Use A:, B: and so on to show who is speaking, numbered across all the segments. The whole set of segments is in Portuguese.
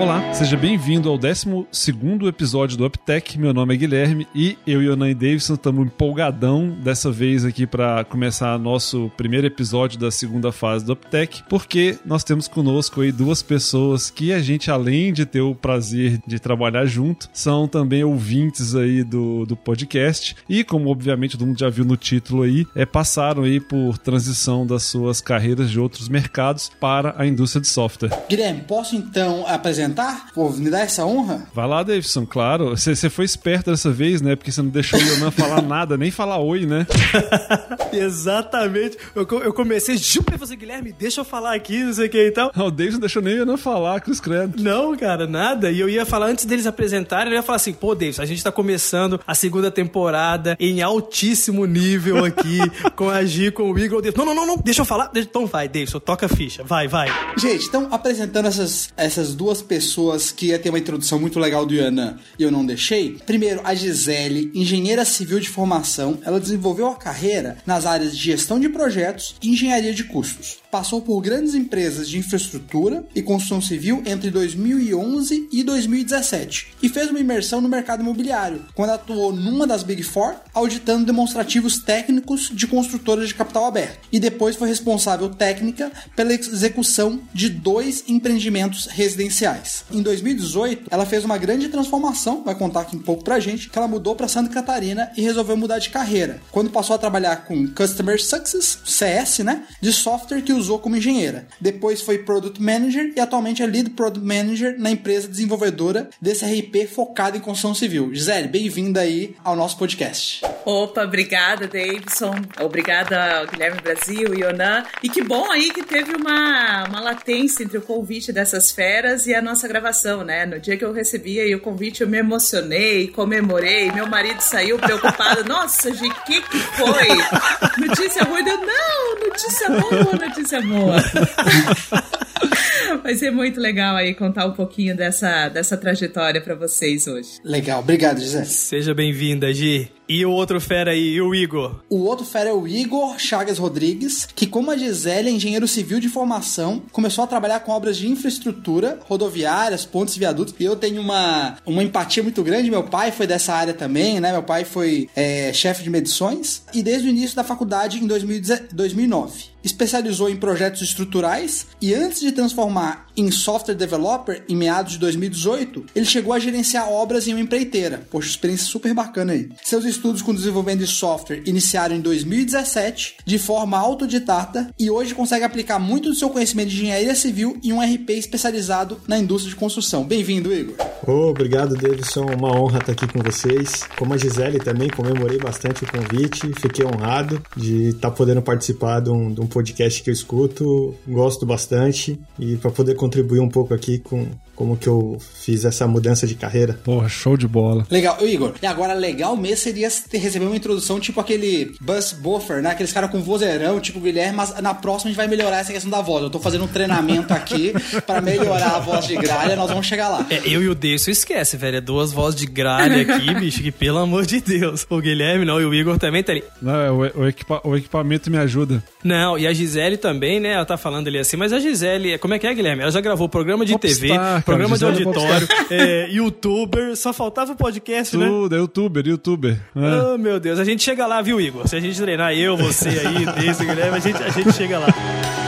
A: Olá, seja bem-vindo ao 12 episódio do UpTech. Meu nome é Guilherme e eu e o Nan Davidson estamos empolgadão dessa vez aqui para começar nosso primeiro episódio da segunda fase do UpTech, porque nós temos conosco aí duas pessoas que a gente, além de ter o prazer de trabalhar junto, são também ouvintes aí do, do podcast e, como obviamente todo mundo já viu no título aí, é, passaram aí por transição das suas carreiras de outros mercados para a indústria de software.
B: Guilherme, posso então apresentar? Pô, me dá essa honra?
A: Vai lá, Davidson, claro. Você foi esperto dessa vez, né? Porque você não deixou o Yonan falar nada, nem falar oi, né?
C: Exatamente. Eu, eu comecei, juro você, Guilherme, deixa eu falar aqui, não sei o que e tal.
A: Não, o Davidson não deixou nem o Yonan falar, Cruz Credo.
C: Não, cara, nada. E eu ia falar, antes deles apresentarem, eu ia falar assim, pô, Davidson, a gente tá começando a segunda temporada em altíssimo nível aqui, com a G, com o Igor. Não, não, não, não, deixa eu falar. Então vai, Davidson, toca a ficha. Vai, vai.
B: Gente, então apresentando essas, essas duas pessoas que ia ter uma introdução muito legal do Yanan e eu não deixei. Primeiro, a Gisele, engenheira civil de formação, ela desenvolveu a carreira nas áreas de gestão de projetos e engenharia de custos. Passou por grandes empresas de infraestrutura e construção civil entre 2011 e 2017 e fez uma imersão no mercado imobiliário, quando atuou numa das Big Four, auditando demonstrativos técnicos de construtoras de capital aberto. E depois foi responsável técnica pela execução de dois empreendimentos residenciais. Em 2018, ela fez uma grande transformação, vai contar aqui um pouco pra gente, que ela mudou para Santa Catarina e resolveu mudar de carreira. Quando passou a trabalhar com Customer Success, CS, né, de software que usou como engenheira. Depois foi Product Manager e atualmente é Lead Product Manager na empresa desenvolvedora desse RP focado em construção civil. Gisele, bem-vinda aí ao nosso podcast.
D: Opa, obrigada, Davidson. Obrigada Guilherme Brasil Yonan. E que bom aí que teve uma, uma latência entre o convite dessas feras e a nossa gravação, né? No dia que eu recebi aí o convite, eu me emocionei, comemorei. Meu marido saiu preocupado. Nossa, o que, que foi? Notícia ruim? Eu, não, notícia boa, notícia boa. Vai ser muito legal aí contar um pouquinho dessa, dessa trajetória para vocês hoje.
B: Legal, obrigado, Gisele.
C: Seja bem-vinda, Gi. E o outro fera aí, e o Igor?
B: O outro fera é o Igor Chagas Rodrigues, que como a Gisele é engenheiro civil de formação, começou a trabalhar com obras de infraestrutura, rodoviárias, pontes e viadutos. E eu tenho uma, uma empatia muito grande, meu pai foi dessa área também, né? Meu pai foi é, chefe de medições e desde o início da faculdade em 2009 especializou em projetos estruturais e antes de transformar em software developer em meados de 2018, ele chegou a gerenciar obras em uma empreiteira. Poxa, experiência super bacana aí. Seus estudos com desenvolvimento de software iniciaram em 2017 de forma autodidata e hoje consegue aplicar muito do seu conhecimento de engenharia civil em um RP especializado na indústria de construção. Bem-vindo, Igor.
E: Oh, obrigado, Davidson. Uma honra estar aqui com vocês. Como a Gisele também, comemorei bastante o convite. Fiquei honrado de estar podendo participar de um, de um podcast que eu escuto, gosto bastante e para poder um pouco aqui com como que eu fiz essa mudança de carreira.
A: Porra, show de bola.
B: Legal, o Igor. E agora, legal mesmo seria ter, receber uma introdução tipo aquele Buzz Buffer, né? Aqueles caras com vozeirão, tipo Guilherme, mas na próxima a gente vai melhorar essa questão da voz. Eu tô fazendo um treinamento aqui para melhorar a voz de gralha, nós vamos chegar lá.
C: É, eu e o Deus, esquece, velho. É duas vozes de gralha aqui, bicho, que pelo amor de Deus. O Guilherme não, e o Igor também tá ali.
A: Não, é, o, o, equipa o equipamento me ajuda.
C: Não, e a Gisele também, né? Ela tá falando ali assim, mas a Gisele, como é que é, Guilherme? Ela já gravou programa de
A: Popstar,
C: TV, programa de auditório, é, youtuber, só faltava o podcast, né?
A: Tudo, é youtuber, youtuber. É.
C: Oh, meu Deus, a gente chega lá, viu, Igor? Se a gente treinar eu, você aí, desse, Guilherme, a gente, a gente chega lá.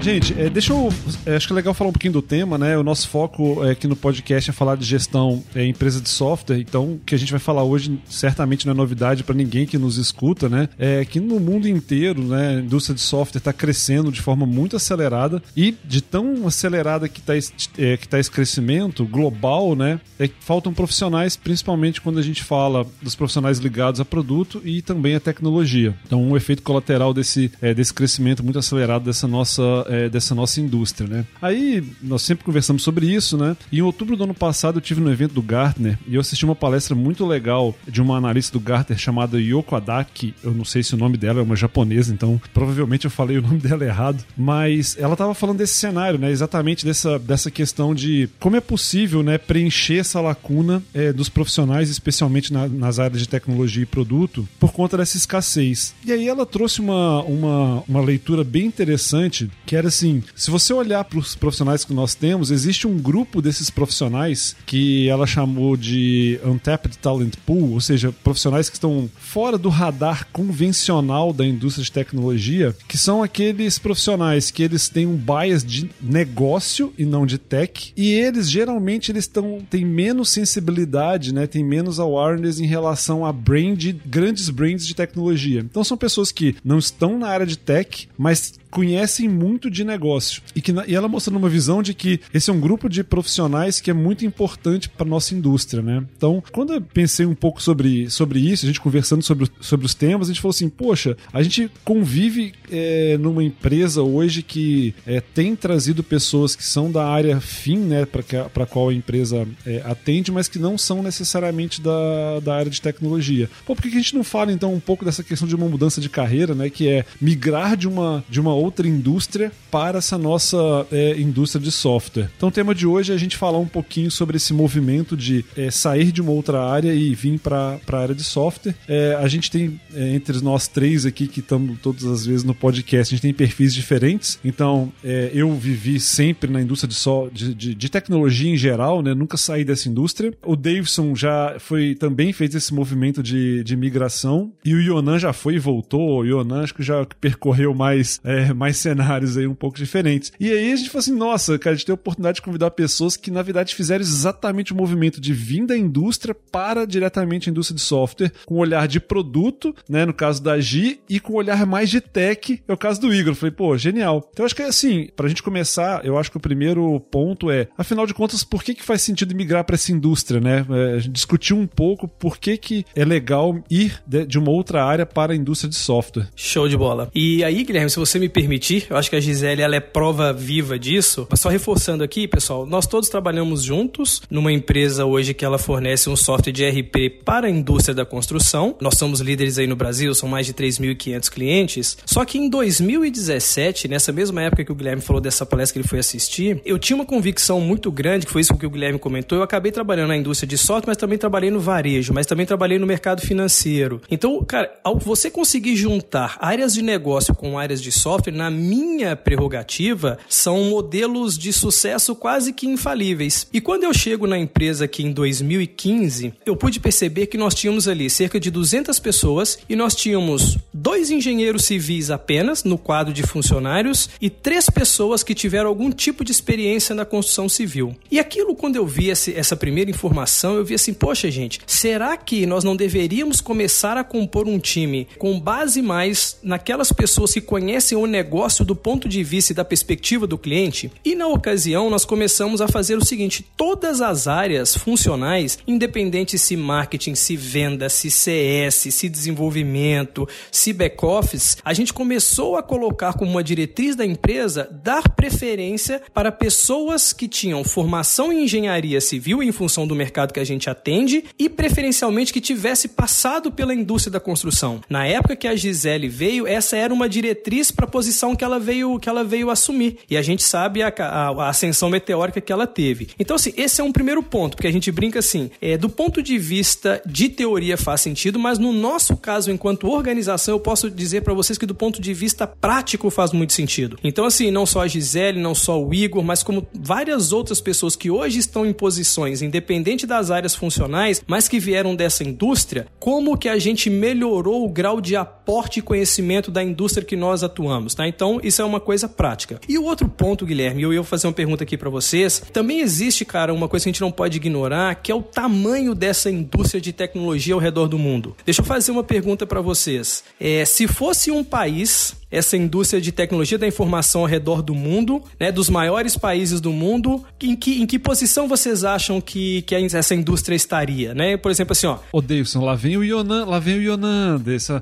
A: Gente, é, deixa eu. É, acho que é legal falar um pouquinho do tema, né? O nosso foco é, aqui no podcast é falar de gestão é, empresa de software. Então, o que a gente vai falar hoje certamente não é novidade para ninguém que nos escuta, né? É que no mundo inteiro, né, a indústria de software está crescendo de forma muito acelerada e de tão acelerada que está é, que tá esse crescimento global, né? É que faltam profissionais, principalmente quando a gente fala dos profissionais ligados a produto e também a tecnologia. Então, um efeito colateral desse, é, desse crescimento muito acelerado dessa nossa é, dessa nossa indústria, né? Aí nós sempre conversamos sobre isso, né? E em outubro do ano passado eu tive no evento do Gartner e eu assisti uma palestra muito legal de uma analista do Gartner chamada Yoko Adaki. Eu não sei se o nome dela é uma japonesa, então provavelmente eu falei o nome dela errado, mas ela estava falando desse cenário, né? Exatamente dessa, dessa questão de como é possível, né, preencher essa lacuna é, dos profissionais, especialmente na, nas áreas de tecnologia e produto, por conta dessa escassez. E aí ela trouxe uma, uma, uma leitura bem interessante, que era assim: se você olhar para os profissionais que nós temos, existe um grupo desses profissionais que ela chamou de Untapped Talent Pool, ou seja, profissionais que estão fora do radar convencional da indústria de tecnologia, que são aqueles profissionais que eles têm um bias de negócio e não de tech, e eles geralmente eles estão têm menos sensibilidade, né, têm menos awareness em relação a brand, grandes brands de tecnologia. Então são pessoas que não estão na área de tech, mas conhecem muito de negócio. E, que, e ela mostrando uma visão de que esse é um grupo de profissionais que é muito importante para nossa indústria, né? Então, quando eu pensei um pouco sobre, sobre isso, a gente conversando sobre, sobre os temas, a gente falou assim: poxa, a gente convive é, numa empresa hoje que é, tem trazido pessoas que são da área fim, né, para qual a empresa é, atende, mas que não são necessariamente da, da área de tecnologia. Pô, por que a gente não fala então um pouco dessa questão de uma mudança de carreira, né, que é migrar de uma, de uma outra indústria para essa nossa é, indústria de software. Então, o tema de hoje é a gente falar um pouquinho sobre esse movimento de é, sair de uma outra área e vir para a área de software. É, a gente tem, é, entre nós três aqui que estamos todas as vezes no podcast, a gente tem perfis diferentes. Então, é, eu vivi sempre na indústria de, so, de, de, de, tecnologia em geral, né? nunca saí dessa indústria. O Davidson já foi também fez esse movimento de, de migração e o Yonan já foi e voltou. O Yonan acho que já percorreu mais é, mais cenários aí um pouco diferentes. E aí a gente falou assim, nossa, cara, a gente tem a oportunidade de convidar pessoas que na verdade fizeram exatamente o movimento de vir da indústria para diretamente a indústria de software, com olhar de produto, né, no caso da Gi, e com olhar mais de tech, é o caso do Igor. Eu falei, pô, genial. Então acho que assim, pra gente começar, eu acho que o primeiro ponto é, afinal de contas, por que que faz sentido migrar para essa indústria, né? É, a gente discutiu um pouco por que que é legal ir de, de uma outra área para a indústria de software.
C: Show de bola. E aí, Guilherme, se você me permitir, eu acho que a Gisele ela é prova viva disso. Mas só reforçando aqui, pessoal, nós todos trabalhamos juntos numa empresa hoje que ela fornece um software de RP para a indústria da construção. Nós somos líderes aí no Brasil, são mais de 3.500 clientes. Só que em 2017, nessa mesma época que o Guilherme falou dessa palestra que ele foi assistir, eu tinha uma convicção muito grande, que foi isso que o Guilherme comentou. Eu acabei trabalhando na indústria de software, mas também trabalhei no varejo, mas também trabalhei no mercado financeiro. Então, cara, ao você conseguir juntar áreas de negócio com áreas de software, na minha prerrogativa, são modelos de sucesso quase que infalíveis. E quando eu chego na empresa aqui em 2015, eu pude perceber que nós tínhamos ali cerca de 200 pessoas e nós tínhamos dois engenheiros civis apenas no quadro de funcionários e três pessoas que tiveram algum tipo de experiência na construção civil. E aquilo, quando eu vi essa primeira informação, eu vi assim: poxa, gente, será que nós não deveríamos começar a compor um time com base mais naquelas pessoas que conhecem o negócio do ponto de vista e da perspectiva do cliente. E na ocasião, nós começamos a fazer o seguinte: todas as áreas funcionais, independente se marketing, se venda, se CS, se desenvolvimento, se back-office, a gente começou a colocar como uma diretriz da empresa dar preferência para pessoas que tinham formação em engenharia civil em função do mercado que a gente atende e preferencialmente que tivesse passado pela indústria da construção. Na época que a Gisele veio, essa era uma diretriz para posição que ela veio que ela veio assumir. E a gente sabe a, a, a ascensão meteórica que ela teve. Então, assim, esse é um primeiro ponto, porque a gente brinca assim, é, do ponto de vista de teoria faz sentido, mas no nosso caso, enquanto organização, eu posso dizer para vocês que do ponto de vista prático faz muito sentido. Então, assim, não só a Gisele, não só o Igor, mas como várias outras pessoas que hoje estão em posições, independente das áreas funcionais, mas que vieram dessa indústria, como que a gente melhorou o grau de aporte e conhecimento da indústria que nós atuamos tá? Então, isso é uma coisa prática. E o outro ponto, Guilherme, eu ia fazer uma pergunta aqui para vocês. Também existe, cara, uma coisa que a gente não pode ignorar, que é o tamanho dessa indústria de tecnologia ao redor do mundo. Deixa eu fazer uma pergunta para vocês. É, se fosse um país essa indústria de tecnologia da informação ao redor do mundo, né, dos maiores países do mundo, em que, em que posição vocês acham que, que essa indústria estaria, né? Por exemplo, assim, ó.
A: Ô, Davidson, lá vem o Yonan, lá vem o Yonan, dessa,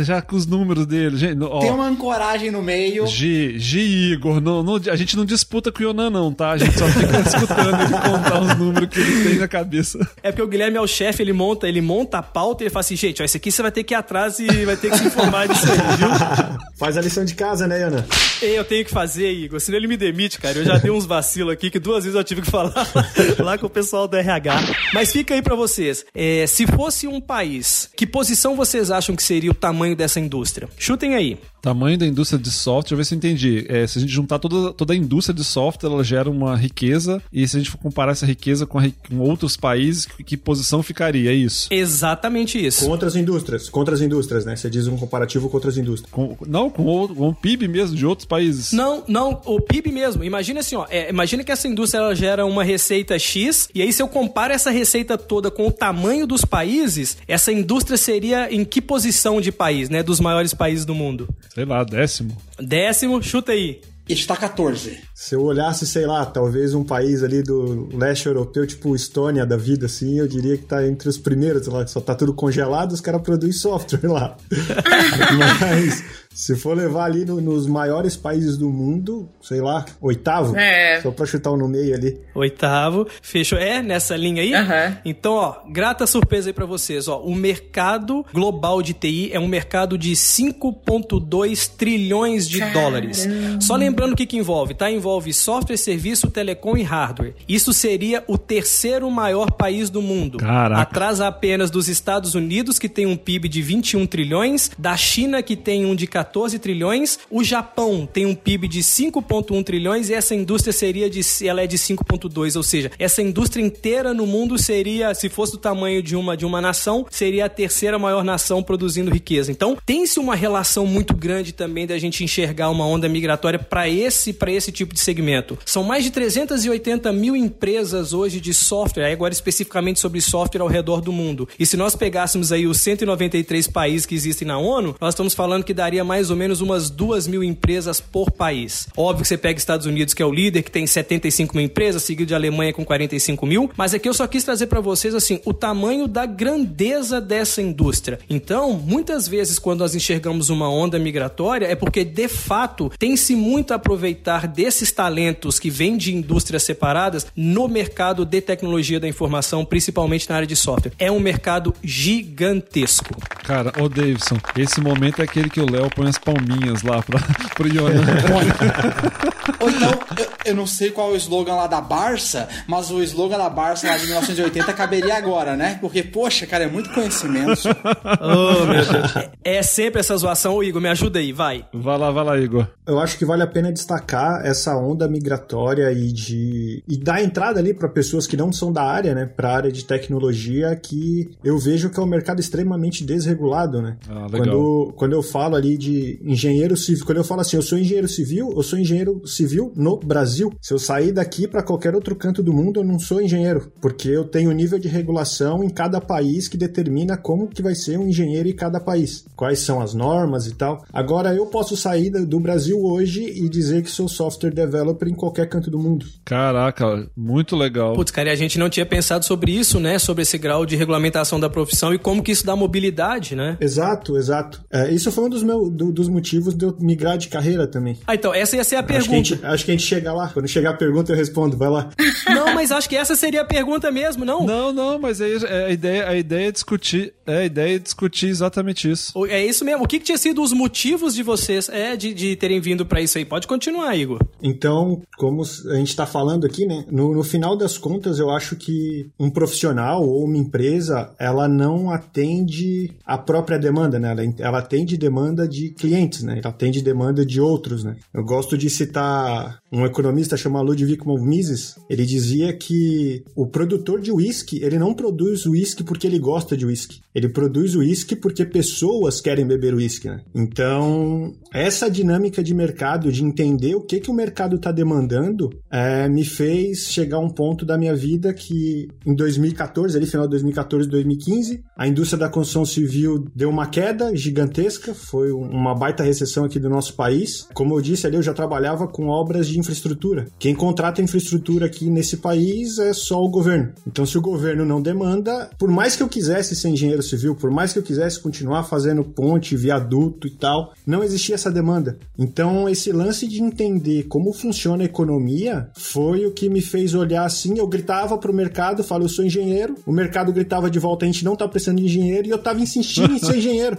A: já com os números dele. Gente, ó,
B: Tem uma ancoragem no meio.
A: G, G Igor, não, não, a gente não disputa com o Yonan, não, tá? A gente só fica escutando ele contar os números que ele tem na cabeça.
C: É porque o Guilherme é o chefe, ele monta, ele monta a pauta e ele fala assim, gente, ó, esse aqui você vai ter que ir atrás e vai ter que se informar disso aí, viu?
E: Faz a lição de casa, né, Ana?
C: Eu tenho que fazer, Igor, senão ele me demite, cara. Eu já dei uns vacilos aqui que duas vezes eu tive que falar lá com o pessoal do RH. Mas fica aí para vocês. É, se fosse um país, que posição vocês acham que seria o tamanho dessa indústria? Chutem aí.
A: Tamanho da indústria de software, deixa eu ver se eu entendi. É, se a gente juntar toda, toda a indústria de software, ela gera uma riqueza, e se a gente for comparar essa riqueza com, a, com outros países, que, que, posição ficaria? É isso?
C: Exatamente isso.
E: Com outras indústrias, com outras indústrias, né? Você diz um comparativo com outras indústrias.
A: Com, não, com o, com o PIB mesmo de outros países.
C: Não, não, o PIB mesmo. Imagina assim, ó, é, imagina que essa indústria ela gera uma receita X, e aí se eu comparo essa receita toda com o tamanho dos países, essa indústria seria em que posição de país, né? Dos maiores países do mundo?
A: Sei lá, décimo.
C: Décimo, chuta aí.
B: Está 14.
E: Se eu olhasse, sei lá, talvez um país ali do leste europeu, tipo Estônia da vida, assim, eu diria que tá entre os primeiros lá, que só tá tudo congelado, os caras produzem software lá. Mas se for levar ali no, nos maiores países do mundo, sei lá, oitavo.
D: É.
E: Só pra chutar um no meio ali.
C: Oitavo. Fechou. É, nessa linha aí?
D: Uhum.
C: Então, ó, grata surpresa aí pra vocês. Ó, o mercado global de TI é um mercado de 5,2 trilhões de
D: Caramba.
C: dólares. Só lembrando o que, que envolve, tá? Envolve software, serviço, telecom e hardware. Isso seria o terceiro maior país do mundo.
A: Caraca.
C: Atrás apenas dos Estados Unidos, que tem um PIB de 21 trilhões, da China, que tem um de 14 trilhões, o Japão tem um PIB de 5,1 trilhões e essa indústria seria de, ela é de 5,2, ou seja, essa indústria inteira no mundo seria, se fosse do tamanho de uma, de uma nação, seria a terceira maior nação produzindo riqueza. Então, tem-se uma relação muito grande também da gente enxergar uma onda migratória para esse, esse tipo de segmento. São mais de 380 mil empresas hoje de software, agora especificamente sobre software ao redor do mundo. E se nós pegássemos aí os 193 países que existem na ONU, nós estamos falando que daria mais ou menos umas 2 mil empresas por país. Óbvio que você pega Estados Unidos, que é o líder, que tem 75 mil empresas, seguido de Alemanha com 45 mil, mas aqui eu só quis trazer para vocês assim o tamanho da grandeza dessa indústria. Então, muitas vezes quando nós enxergamos uma onda migratória é porque de fato tem-se muito a aproveitar desses talentos que vêm de indústrias separadas no mercado de tecnologia da informação, principalmente na área de software. É um mercado gigantesco.
A: Cara, ô Davidson, esse momento é aquele que o Léo põe as palminhas lá pra, pro Yonan.
B: Ou então, eu, eu não sei qual é o slogan lá da Barça, mas o slogan da Barça lá de 1980 caberia agora, né? Porque, poxa, cara, é muito conhecimento.
C: Oh, meu Deus. É sempre essa zoação. Ô, Igor, me ajuda aí, vai.
A: vai lá, vai lá, Igor.
E: Eu acho que vale a pena destacar essa onda migratória e de e dar entrada ali para pessoas que não são da área, né, para a área de tecnologia, que eu vejo que é um mercado extremamente desregulado, né?
A: Ah, legal.
E: Quando quando eu falo ali de engenheiro civil, quando eu falo assim, eu sou engenheiro civil, eu sou engenheiro civil no Brasil. Se eu sair daqui para qualquer outro canto do mundo, eu não sou engenheiro, porque eu tenho nível de regulação em cada país que determina como que vai ser um engenheiro em cada país, quais são as normas e tal. Agora eu posso sair do Brasil hoje e dizer que sou software developer em qualquer canto do mundo.
A: Caraca, muito legal.
C: Putz, cara, e a gente não tinha pensado sobre isso, né? Sobre esse grau de regulamentação da profissão e como que isso dá mobilidade, né?
E: Exato, exato. É, isso foi um dos, meu, do- dos motivos de eu migrar de carreira também.
C: Ah, então, essa ia ser a
E: Acho que, a
C: pergunta.
E: gente, acho que a gente chega lá. Quando chegar a pergunta, eu respondo. Vai lá.
C: Não, mas acho que essa seria a pergunta mesmo, não?
A: Não, não, mas aí é a ideia, a ideia é discutir, é a ideia é discutir exatamente isso.
C: É isso mesmo. O que, que tinha sido os motivos de vocês é, de, de terem vindo pra isso aí? Pode continuar, Igor.
E: Então, como a gente está falando aqui, né? No, no final das contas, eu acho que um profissional ou uma empresa, ela não atende a própria demanda, né? Ela, ela atende demanda de clientes, né? Ela atende demanda de outros, né? Eu gosto de citar um economista chamado Ludwig von Mises. Ele dizia que o produtor de uísque, ele não produz uísque porque ele gosta de uísque. Ele produz uísque porque pessoas querem beber uísque, né? Então, essa dinâmica de mercado, de entender o que, que o mercado está demandando, é, me fez chegar a um ponto da minha vida que em 2014, ali final de 2014, 2015, a indústria da construção civil deu uma queda gigantesca, foi um, uma baita recessão aqui do nosso país. Como eu disse ali, eu já trabalhava com obras de infraestrutura. Quem contrata infraestrutura aqui nesse país é só o governo. Então, se o governo não demanda, por mais que eu quisesse ser engenheiro civil, por mais que eu quisesse continuar fazendo ponte, viaduto e tal, não existia essa demanda. Então, esse lance de entender como funciona a economia foi o que me fez olhar assim. Eu gritava pro mercado, falo, eu sou engenheiro. O mercado gritava de volta, a gente não tá precisando de engenheiro, e eu tava insistindo em ser engenheiro.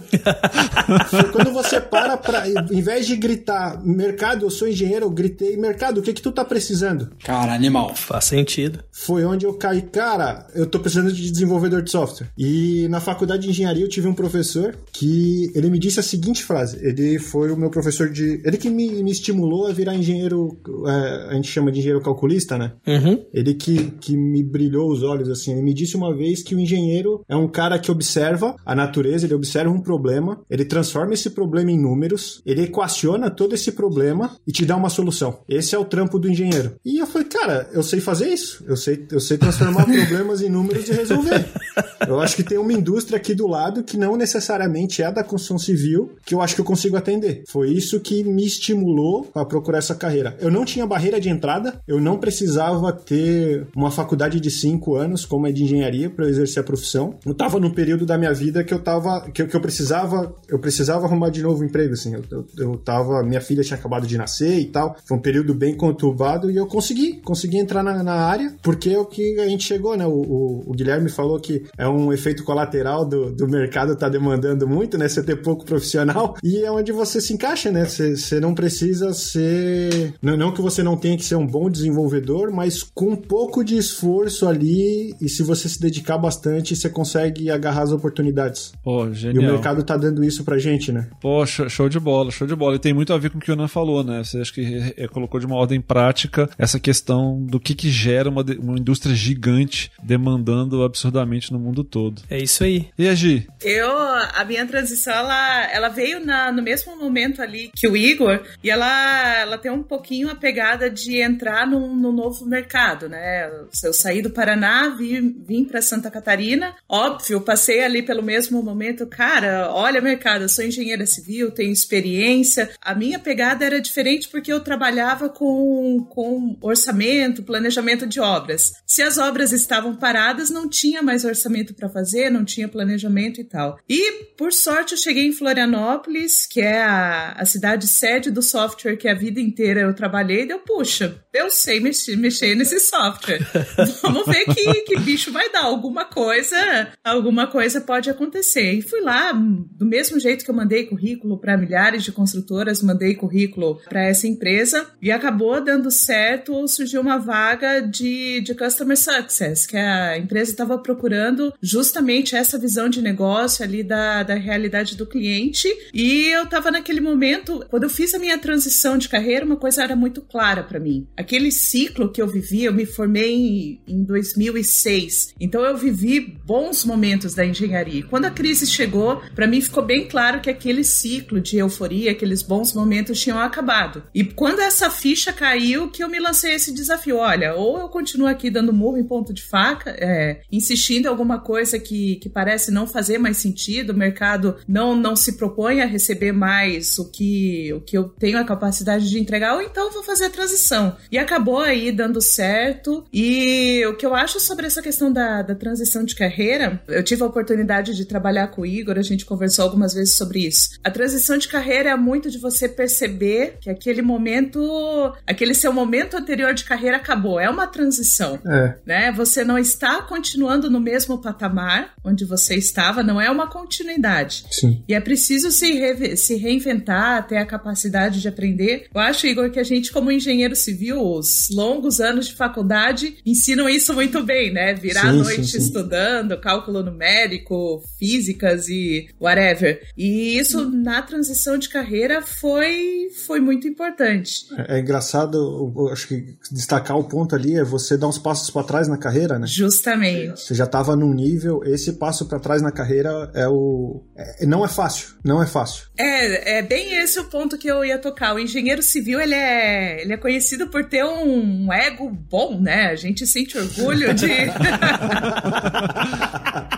E: foi quando você para pra, em vez de gritar, mercado, eu sou engenheiro, eu gritei, mercado, o que que tu tá precisando?
B: Cara, animal.
C: Faz sentido.
E: Foi onde eu caí, cara, eu tô precisando de desenvolvedor de software. E na faculdade de engenharia eu tive um professor que ele me disse a seguinte frase. Ele foi o meu professor de. Ele que me, me estimulou a virar engenheiro. É, a gente chama de engenheiro calculista, né?
C: Uhum.
E: Ele que, que me brilhou os olhos, assim. Ele me disse uma vez que o engenheiro é um cara que observa a natureza, ele observa um problema, ele transforma esse problema em números, ele equaciona todo esse problema e te dá uma solução. Esse é o trampo do engenheiro. E eu falei, cara, eu sei fazer isso. Eu sei, eu sei transformar problemas em números e resolver. Eu acho que tem uma indústria aqui do lado que não necessariamente é da construção civil que eu acho que eu consigo atender. Foi isso que me estimulou a procurar essa carreira. Eu não tinha barreira de entrada, eu não precisava ter uma faculdade de cinco anos, como é de engenharia, para exercer a profissão. Eu tava num período da minha vida que eu tava. que, eu- que eu precisava. Eu precisava arrumar de novo emprego, assim. Eu, eu, eu tava. Minha filha tinha acabado de nascer e tal. Foi um período bem conturbado e eu consegui. Consegui entrar na, na área, porque é o que a gente chegou, né? O, o- o Guilherme falou que é um efeito colateral do, do mercado tá demandando muito, né? Você ter pouco profissional. E é onde você se encaixa, né? Você, você não precisa ser. Não, não que você não tenha que ser um bom desenvolvedor, mas com um pouco de esforço ali, e se você se dedicar bastante, você consegue agarrar as oportunidades.
A: Pô,
E: E o
A: genial.
E: mercado tá dando isso pra gente, né?
A: Pô, show show de bola, show de bola. E tem muito a ver com o que o Nan falou, né? Você acha que eh, colocou de uma ordem prática essa questão do que, que gera uma, uma indústria gigante demandando absurdamente no mundo todo.
C: É isso aí.
A: E a Gi?
D: Eu, a minha transição, ela, ela veio na, no mesmo momento ali que o Igor, e ela, ela tem um pouquinho a pegada de entrar num, num novo mercado, né? Eu saí do Paraná, vim, vim para Santa Catarina, óbvio, passei ali pelo mesmo momento, cara, olha mercado, eu sou engenheira civil, tenho experiência. A minha pegada era diferente porque eu trabalhava com, com orçamento, planejamento de obras. Se as obras estavam paradas, não tinha mais orçamento para fazer, não tinha planejamento e tal. E, por sorte, eu cheguei em Florianópolis, que é a, a cidade sede do software que a vida inteira eu trabalhei, e deu, puxa, eu sei mexer, mexer nesse software. Vamos ver que, que bicho vai dar. Alguma coisa, alguma coisa pode acontecer. E fui lá, do mesmo jeito que eu mandei currículo para milhares de construtoras, mandei currículo para essa empresa e acabou dando certo. Surgiu uma vaga de, de Customer Success, que a empresa estava procurando justamente essa visão de negócio ali da, da realidade do cliente. E eu estava naquele momento, quando eu fiz a minha transição de carreira, uma coisa era muito clara para mim. Aquele ciclo que eu vivi, eu me formei em, em 2006. Então eu vivi bons momentos da engenharia. Quando a crise chegou, para mim ficou bem claro que aquele ciclo de euforia, aqueles bons momentos tinham acabado. E quando essa ficha caiu, que eu me lancei esse desafio. Olha, ou eu continuo aqui dando murro em ponto de faca, é, insistindo em alguma coisa que, que parece não fazer mais sentido, o mercado não, não se propõe a receber mais o que, o que eu tenho a capacidade de entregar, ou então vou fazer a transição. E acabou aí dando certo. E o que eu acho sobre essa questão da, da transição de carreira, eu tive a oportunidade de trabalhar com o Igor, a gente conversou algumas vezes sobre isso. A transição de carreira é muito de você perceber que aquele momento, aquele seu momento anterior de carreira acabou. É uma transição
E: É.
D: né? Você não está continuando no mesmo patamar onde você estava, não é uma continuidade.
E: Sim.
D: E é preciso se, re- se reinventar, ter a capacidade de aprender. Eu acho, Igor, que a gente, como engenheiro civil, os longos anos de faculdade ensinam isso muito bem, né? Virar
E: Sim,
D: a noite
E: sim, sim.
D: Estudando, cálculo numérico, físicas e whatever. E isso, na transição de carreira, foi, foi muito importante.
E: É, é engraçado, acho que destacar o ponto ali é você dar uns passos pra trás na carreira, né?
D: Justamente.
E: Você já estava num nível, esse passo pra trás na carreira é o. é- não é fácil, não é fácil.
D: É, é bem esse o ponto que eu ia tocar. O engenheiro civil, ele é, ele é conhecido por ter um ego bom, né? A gente sente orgulho de,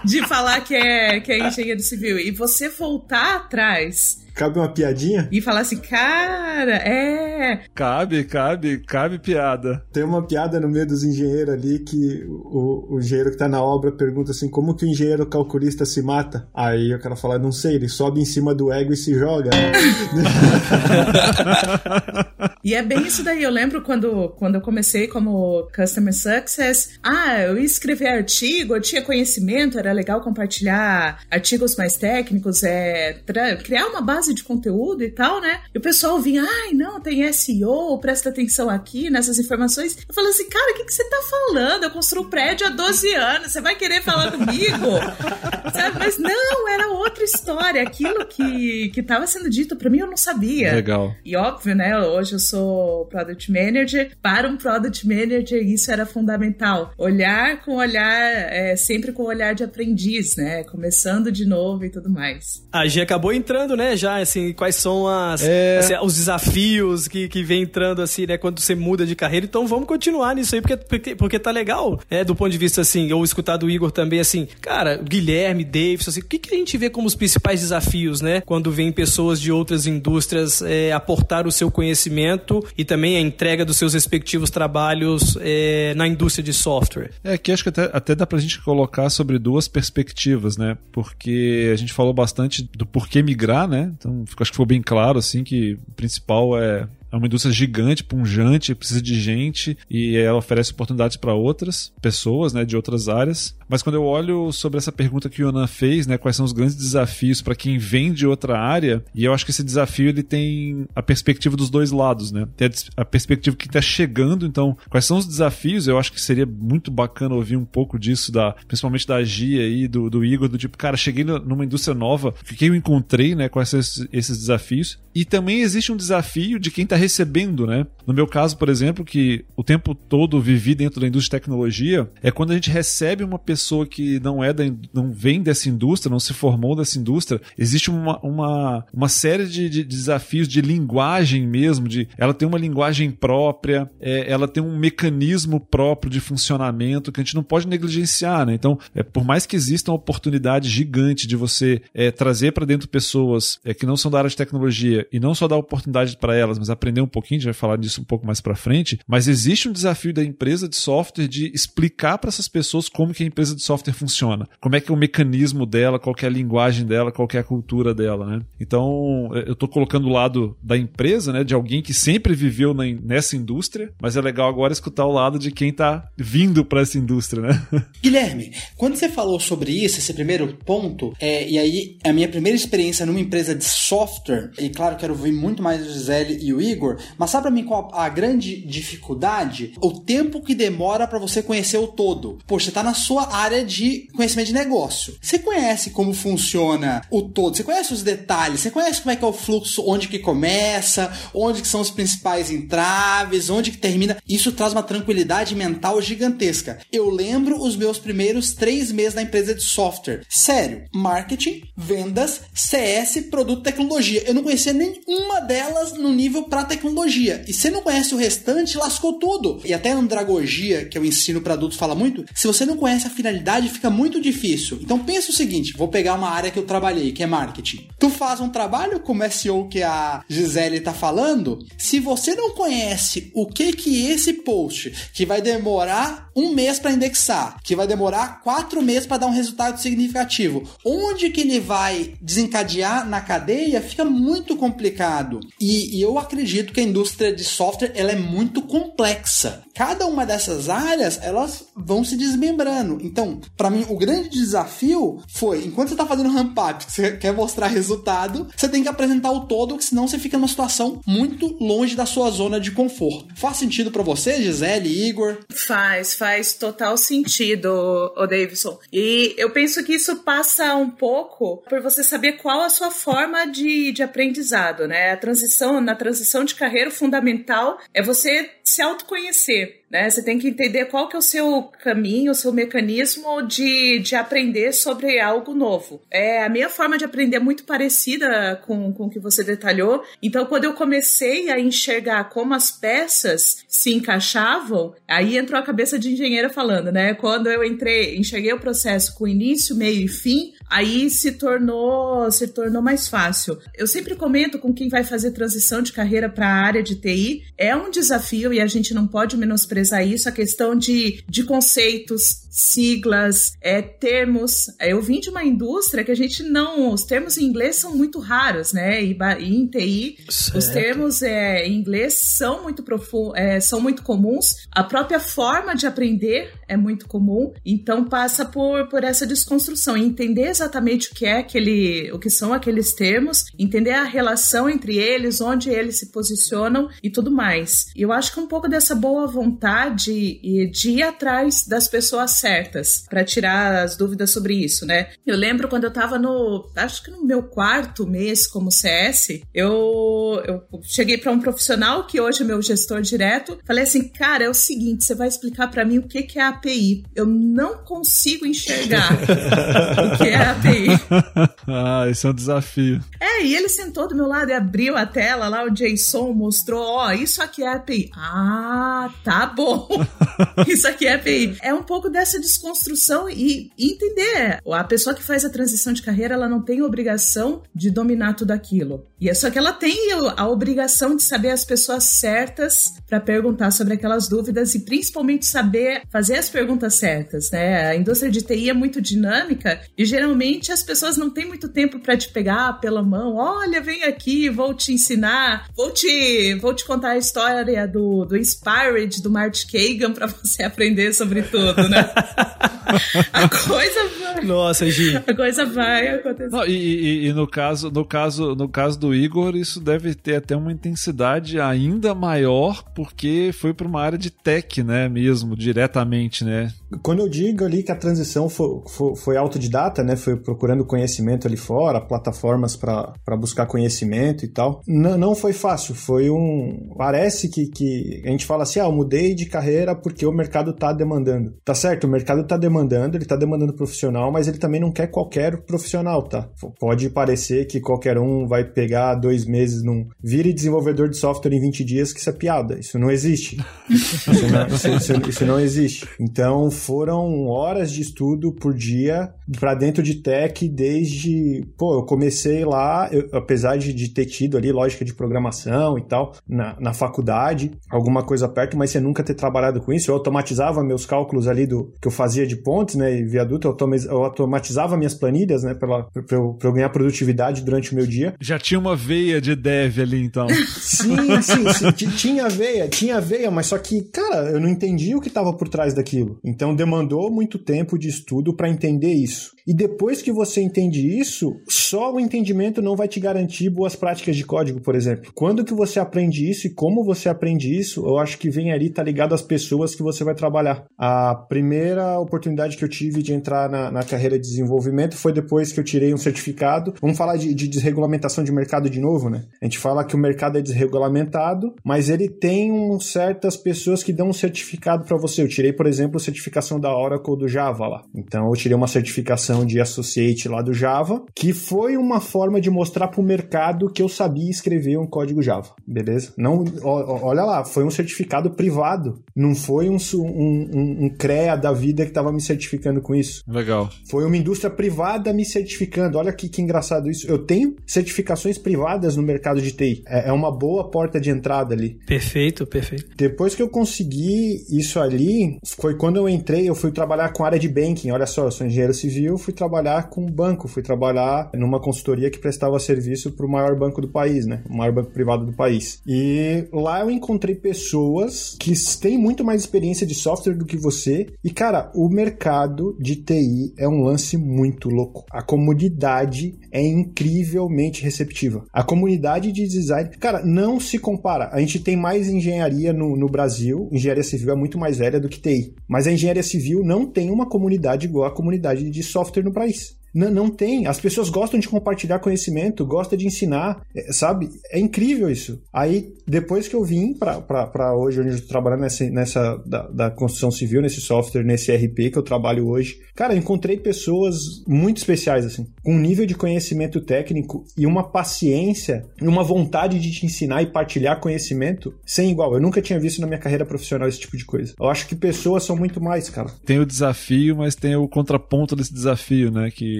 D: de falar que é, que é engenheiro civil. E você voltar atrás
E: Cabe uma piadinha?
D: E falar assim, cara, é.
A: Cabe, cabe, cabe piada.
E: Tem uma piada no meio dos engenheiros ali que o, o engenheiro que tá na obra pergunta assim: como que o engenheiro calculista se mata? Aí o cara fala: não sei, ele sobe em cima do ego e se joga. Né?
D: e é bem isso daí. Eu lembro quando, quando eu comecei como Customer Success. Ah, eu ia escrever artigo, eu tinha conhecimento, era legal compartilhar artigos mais técnicos, é, criar uma base de conteúdo e tal, né? E o pessoal vinha, ai, não, tem SEO, presta atenção aqui nessas informações. Eu falei assim, cara, o que, que você tá falando? Eu construo prédio há 12 anos, você vai querer falar comigo? Sabe? Mas não, era outra história. Aquilo que, que tava sendo dito para mim eu não sabia.
A: Legal.
D: E óbvio, né? Hoje eu sou Product Manager. Para um Product Manager, isso era fundamental. Olhar com olhar, é, sempre com olhar de aprendiz, né? Começando de novo e tudo mais.
C: A G acabou entrando, né? Já, assim, quais são as, é... assim, os desafios que, que vem entrando, assim, né? Quando você muda de carreira. Então vamos continuar nisso aí, porque, porque, porque tá legal, né? Do ponto de vista, assim, ou escutar do Igor também, assim, cara, Guilherme, Davidson, assim, o que, que a gente vê como os principais desafios, né? Quando vem pessoas de outras indústrias é, aportar o seu conhecimento e também a entrega dos seus respectivos trabalhos é, na indústria de software.
A: É, que acho que até, até dá pra gente colocar sobre duas perspectivas, né? Porque a gente falou bastante do porquê migrar, né? Então, acho que ficou bem claro, assim, que o principal é é uma indústria gigante, punjante, precisa de gente e ela oferece oportunidades para outras pessoas, né, de outras áreas. Mas quando eu olho sobre essa pergunta que o Yonan fez, né, quais são os grandes desafios para quem vem de outra área, e eu acho que esse desafio ele tem a perspectiva dos dois lados, né? Tem a, perspectiva que está chegando, então, quais são os desafios? Eu acho que seria muito bacana ouvir um pouco disso, da, principalmente da Gia aí, do, do Igor, do tipo, cara, cheguei numa indústria nova, o que eu encontrei, né, com esses, esses desafios. E também existe um desafio de quem está recebendo, né? No meu caso, por exemplo, que o tempo todo vivi dentro da indústria de tecnologia, é quando a gente recebe uma pessoa que não é da, não vem dessa indústria, não se formou dessa indústria, existe uma, uma, uma série de, de desafios de linguagem mesmo, de ela tem uma linguagem própria, é, ela tem um mecanismo próprio de funcionamento que a gente não pode negligenciar, né? Então, é, por mais que exista uma oportunidade gigante de você é, trazer para dentro pessoas é, que não são da área de tecnologia e não só dar oportunidade para elas, mas aprender um pouquinho, a gente vai falar disso um pouco mais para frente, mas existe um desafio da empresa de software de explicar para essas pessoas como que a empresa de software funciona, como é que é o mecanismo dela, qual é a linguagem dela, qual é a cultura dela, né? Então, eu estou colocando o lado da empresa, né, de alguém que sempre viveu na, nessa indústria, mas é legal agora escutar o lado de quem está vindo para essa indústria, né?
B: Guilherme, quando você falou sobre isso, esse primeiro ponto, é, e aí a minha primeira experiência numa empresa de software, e claro, quero ouvir muito mais o Gisele e o Igor, mas sabe pra mim qual a grande dificuldade? O tempo que demora para você conhecer o todo. Poxa, você tá na sua área de conhecimento de negócio. Você conhece como funciona o todo, você conhece os detalhes, você conhece como é que é o fluxo, onde que começa, onde que são os principais entraves, onde que termina. Isso traz uma tranquilidade mental gigantesca. Eu lembro os meus primeiros três meses na empresa de software. Sério, marketing, vendas, CS, produto, tecnologia. Eu não conhecia nem uma delas no nível para tecnologia. E você não conhece o restante, lascou tudo. E até a andragogia, que eu ensino para adultos, fala muito. Se você não conhece a finalidade, fica muito difícil. Então pensa o seguinte: vou pegar uma área que eu trabalhei, que é marketing. Tu faz um trabalho como SEO que a Gisele tá falando. Se você não conhece o que que esse post, que vai demorar um mês para indexar, que vai demorar quatro meses para dar um resultado significativo, onde que ele vai desencadear na cadeia, fica muito complicado. E, e, eu acredito que a indústria de software ela é muito complexa. Cada uma dessas áreas elas vão se desmembrando. Então, para mim, o grande desafio foi, enquanto você está fazendo ramp up, que você quer mostrar resultado, você tem que apresentar o todo, senão você fica numa situação muito longe da sua zona de conforto. Faz sentido para você, Gisele, Igor?
D: Faz, faz total sentido, o Davidson. E eu penso que isso passa um pouco por você saber qual a sua forma de, de aprendizado né? A transição, na transição de carreira, o fundamental é você se autoconhecer. Né? Você tem que entender qual que é o seu caminho, o seu mecanismo de, de aprender sobre algo novo. É, a minha forma de aprender é muito parecida com, com o que você detalhou. Então, quando eu comecei a enxergar como as peças se encaixavam, aí entrou a cabeça de engenheira falando, né? Quando eu entrei, enxerguei o processo com início, meio e fim, aí se tornou se tornou mais fácil. Eu sempre comento com quem vai fazer transição de carreira para a área de TI, é um desafio e a gente não pode menosprezar isso, a questão de, de conceitos, siglas, é, termos. Eu vim de uma indústria que a gente não. Os termos em inglês são muito raros, né? E, e em TI, certo. os termos é, em inglês são muito profundos, é, são muito comuns. A própria forma de aprender é muito comum, então passa por, por essa desconstrução. entender exatamente o que é aquele, o que são aqueles termos, entender a relação entre eles, onde eles se posicionam e tudo mais. E eu acho que um pouco dessa boa vontade de ir atrás das pessoas certas para tirar as dúvidas sobre isso, né? Eu lembro quando eu tava no, acho que no meu quarto mês como CS, eu, eu cheguei para um profissional que hoje é meu gestor direto, falei assim, cara, é o seguinte, você vai explicar para mim o que que é API? Eu não consigo enxergar o que é API.
A: ah, esse é um desafio.
D: É, e ele sentou do meu lado e abriu a tela lá, o JSON mostrou, ó, oh, isso aqui é API. Ah, tá bom. isso aqui é API. É um pouco dessa essa desconstrução e, e entender. A pessoa que faz a transição de carreira, ela não tem obrigação de dominar tudo aquilo. E é só que ela tem a obrigação de saber as pessoas certas para perguntar sobre aquelas dúvidas e principalmente saber fazer as perguntas certas, né? A indústria de TI é muito dinâmica e geralmente as pessoas não têm muito tempo para te pegar pela mão. Olha, vem aqui, vou te ensinar, vou te, vou te contar a história do, do Inspired, do Mart Kagan para você aprender sobre tudo, né? a coisa vai.
C: Nossa, Gi.
D: A coisa vai acontecer.
A: Não, e, e, e, no caso, no caso, no caso do Igor, isso deve ter até uma intensidade ainda maior, porque foi para uma área de tech, né, mesmo, diretamente, né?
E: Quando eu digo ali que a transição foi, foi, foi autodidata, né, foi procurando conhecimento ali fora, plataformas para buscar conhecimento e tal, não, não foi fácil, foi um... Parece que, que a gente fala assim, ah, eu mudei de carreira porque o mercado tá demandando. Tá certo, o mercado tá demandando, ele tá demandando profissional, mas ele também não quer qualquer profissional, tá? Pode parecer que qualquer um vai pegar dois meses num... Vire desenvolvedor de software em 20 dias, que isso é piada, isso não existe. isso, não, isso, isso, isso não existe. Então, foram horas de estudo por dia para dentro de tech desde. Pô, eu comecei lá, eu, apesar de, de, ter tido ali lógica de programação e tal, na, na faculdade, alguma coisa perto, mas você nunca ter trabalhado com isso. Eu automatizava meus cálculos ali do que eu fazia de pontes, né, e viaduto, eu, automatizava minhas planilhas, né, para eu, eu ganhar produtividade durante o meu dia.
A: Já tinha uma veia de dev ali, então.
E: sim, sim, sim, tinha veia, tinha veia, mas só que, cara, eu não entendi o que estava por trás daquilo. Então demandou muito tempo de estudo para entender isso. E depois que você entende isso, só o entendimento não vai te garantir boas práticas de código, por exemplo. Quando que você aprende isso e como você aprende isso, eu acho que vem ali, tá ligado às pessoas que você vai trabalhar. A primeira oportunidade que eu tive de entrar na, na carreira de desenvolvimento foi depois que eu tirei um certificado. Vamos falar de, de desregulamentação de mercado de novo, né? A gente fala que o mercado é desregulamentado, mas ele tem um, certas pessoas que dão um certificado para você. Eu tirei, por exemplo, a certificação da Oracle do Java lá. Então eu tirei uma certificação de associate lá do Java, que foi uma forma de mostrar para o mercado que eu sabia escrever um código Java, beleza? Não, olha lá, foi um certificado privado, não foi um, um, um CREA da vida que estava me certificando com isso.
A: Legal.
E: Foi uma indústria privada me certificando. Olha que, que engraçado isso. Eu tenho certificações privadas no mercado de TI. É, é uma boa porta de entrada ali.
C: Perfeito, perfeito.
E: Depois que eu consegui isso ali, foi quando eu entrei, eu fui trabalhar com área de banking. Olha só, eu sou engenheiro civil, fui trabalhar com banco, fui trabalhar numa consultoria que prestava serviço para o maior banco do país, né? O maior banco privado do país. E lá eu encontrei pessoas que têm muito mais experiência de software do que você. E, cara, o mercado de TI é um lance muito louco. A comunidade é incrivelmente receptiva. A comunidade de design, cara, não se compara. A gente tem mais engenharia no, no Brasil, engenharia civil é muito mais velha do que TI. Mas a engenharia civil não tem uma comunidade igual a comunidade de software no país. N não tem. As pessoas gostam de compartilhar conhecimento, gostam de ensinar, é, sabe? É incrível isso. Aí, depois que eu vim para hoje, onde eu tô trabalhando nessa, nessa da, da, construção civil, nesse software, nesse RP que eu trabalho hoje, cara, eu encontrei pessoas muito especiais, assim, com um nível de conhecimento técnico e uma paciência e uma vontade de te ensinar e partilhar conhecimento sem igual. Eu nunca tinha visto na minha carreira profissional esse tipo de coisa. Eu acho que pessoas são muito mais, cara.
A: Tem o desafio, mas tem o contraponto desse desafio, né? Que,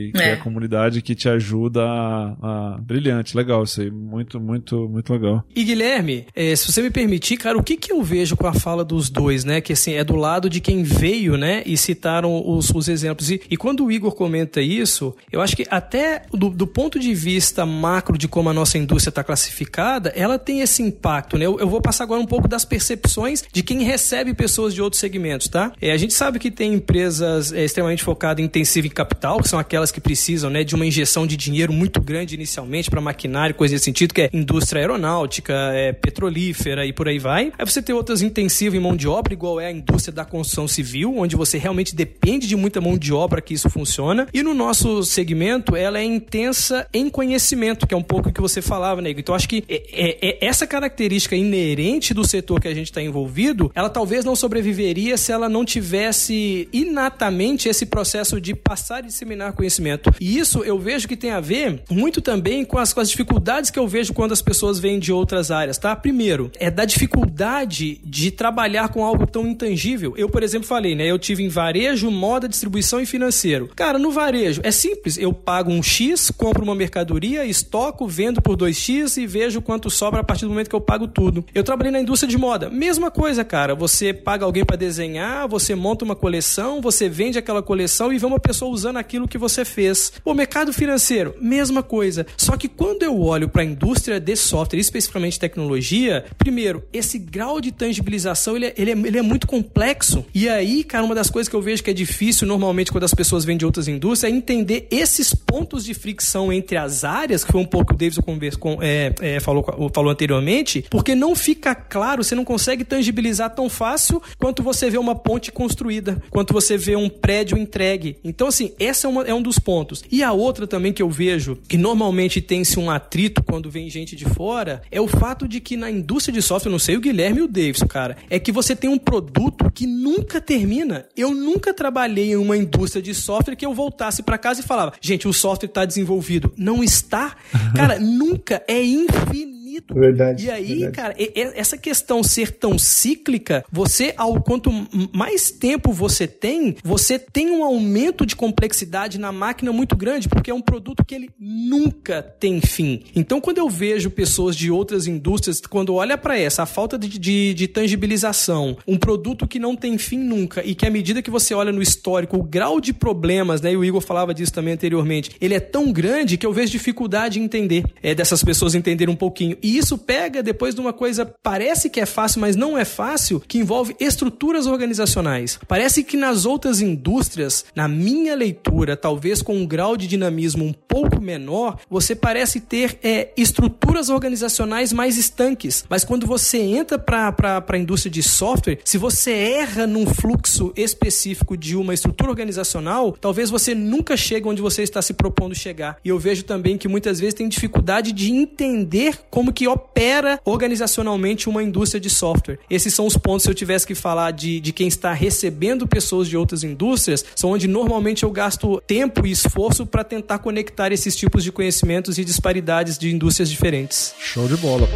A: que é. é. a comunidade que te ajuda a, a, Brilhante, legal isso aí. Muito, muito, muito legal.
C: E Guilherme, é, se você me permitir, cara, o que, que eu vejo com a fala dos dois, né? Que assim, é do lado de quem veio, né? E citaram os, os exemplos. E, e quando o Igor comenta isso, eu acho que até do, do ponto de vista macro de como a nossa indústria está classificada, ela tem esse impacto, né? Eu, eu, vou passar agora um pouco das percepções de quem recebe pessoas de outros segmentos, tá? É, a gente sabe que tem empresas é, extremamente focadas em intensivo em capital, que são aquelas que precisam, né, de uma injeção de dinheiro muito grande inicialmente para maquinário, coisa nesse sentido, que é indústria aeronáutica, é, petrolífera e por aí vai. Aí você tem outras intensivas em mão de obra, igual é a indústria da construção civil, onde você realmente depende de muita mão de obra que isso funciona. E no nosso segmento, ela é intensa em conhecimento, que é um pouco o que você falava, Nego. Então, acho que é, é, é essa característica inerente do setor que a gente está envolvido, ela talvez não sobreviveria se ela não tivesse inatamente esse processo de passar e disseminar conhecimento. E isso eu vejo que tem a ver muito também com as, com as dificuldades que eu vejo quando as pessoas vêm de outras áreas, tá? Primeiro, é da dificuldade de trabalhar com algo tão intangível. Eu, por exemplo, falei, né? Eu tive em varejo, moda, distribuição e financeiro. Cara, no varejo é simples. Eu pago um X, compro uma mercadoria, estoco, vendo por 2X e vejo quanto sobra a partir do momento que eu pago tudo. Eu trabalhei na indústria de moda. Mesma coisa, cara. Você paga alguém para desenhar, você monta uma coleção, você vende aquela coleção e vê uma pessoa usando aquilo que você fez. O mercado financeiro, mesma coisa. Só que quando eu olho para a indústria de software, especificamente tecnologia, primeiro, esse grau de tangibilização ele é, ele, é, ele é muito complexo. E aí, cara, uma das coisas que eu vejo que é difícil normalmente quando as pessoas vêm de outras indústrias é entender esses pontos de fricção entre as áreas, que foi um pouco o Davidson com, é, é, falou, falou anteriormente, porque não fica claro, você não consegue tangibilizar tão fácil quanto você vê uma ponte construída, quanto você vê um prédio entregue. Então, assim, esse é, uma, é um dos pontos. E a outra também que eu vejo, que normalmente tem-se um atrito quando vem gente de fora, é o fato de que na indústria de software, não sei o Guilherme e o Davidson, cara, é que você tem um produto que nunca termina. Eu nunca trabalhei em uma indústria de software que eu voltasse para casa e falava, gente, o software está desenvolvido. Não está. Cara, nunca. É infinito infinito.
E: Verdade.
C: E aí,
E: verdade.
C: cara, essa questão ser tão cíclica, você, ao quanto mais tempo você tem, você tem um aumento de complexidade na máquina muito grande, porque é um produto que ele nunca tem fim. Então, quando eu vejo pessoas de outras indústrias, quando olha para essa, a falta de, de, de tangibilização, um produto que não tem fim nunca, e que à medida que você olha no histórico, o grau de problemas, né, e o Igor falava disso também anteriormente, ele é tão grande que eu vejo dificuldade em entender, é, dessas pessoas entenderem um pouquinho. E isso pega depois de uma coisa, parece que é fácil, mas não é fácil, que envolve estruturas organizacionais. Parece que nas outras indústrias, na minha leitura, talvez com um grau de dinamismo um pouco menor, você parece ter é, estruturas organizacionais mais estanques. Mas quando você entra para a indústria de software, se você erra num fluxo específico de uma estrutura organizacional, talvez você nunca chegue onde você está se propondo chegar. E eu vejo também que muitas vezes tem dificuldade de entender como que opera organizacionalmente uma indústria de software. Esses são os pontos, se eu tivesse que falar de, de quem está recebendo pessoas de outras indústrias, são onde normalmente eu gasto tempo e esforço para tentar conectar esses tipos de conhecimentos e disparidades de indústrias diferentes.
A: Show de bola.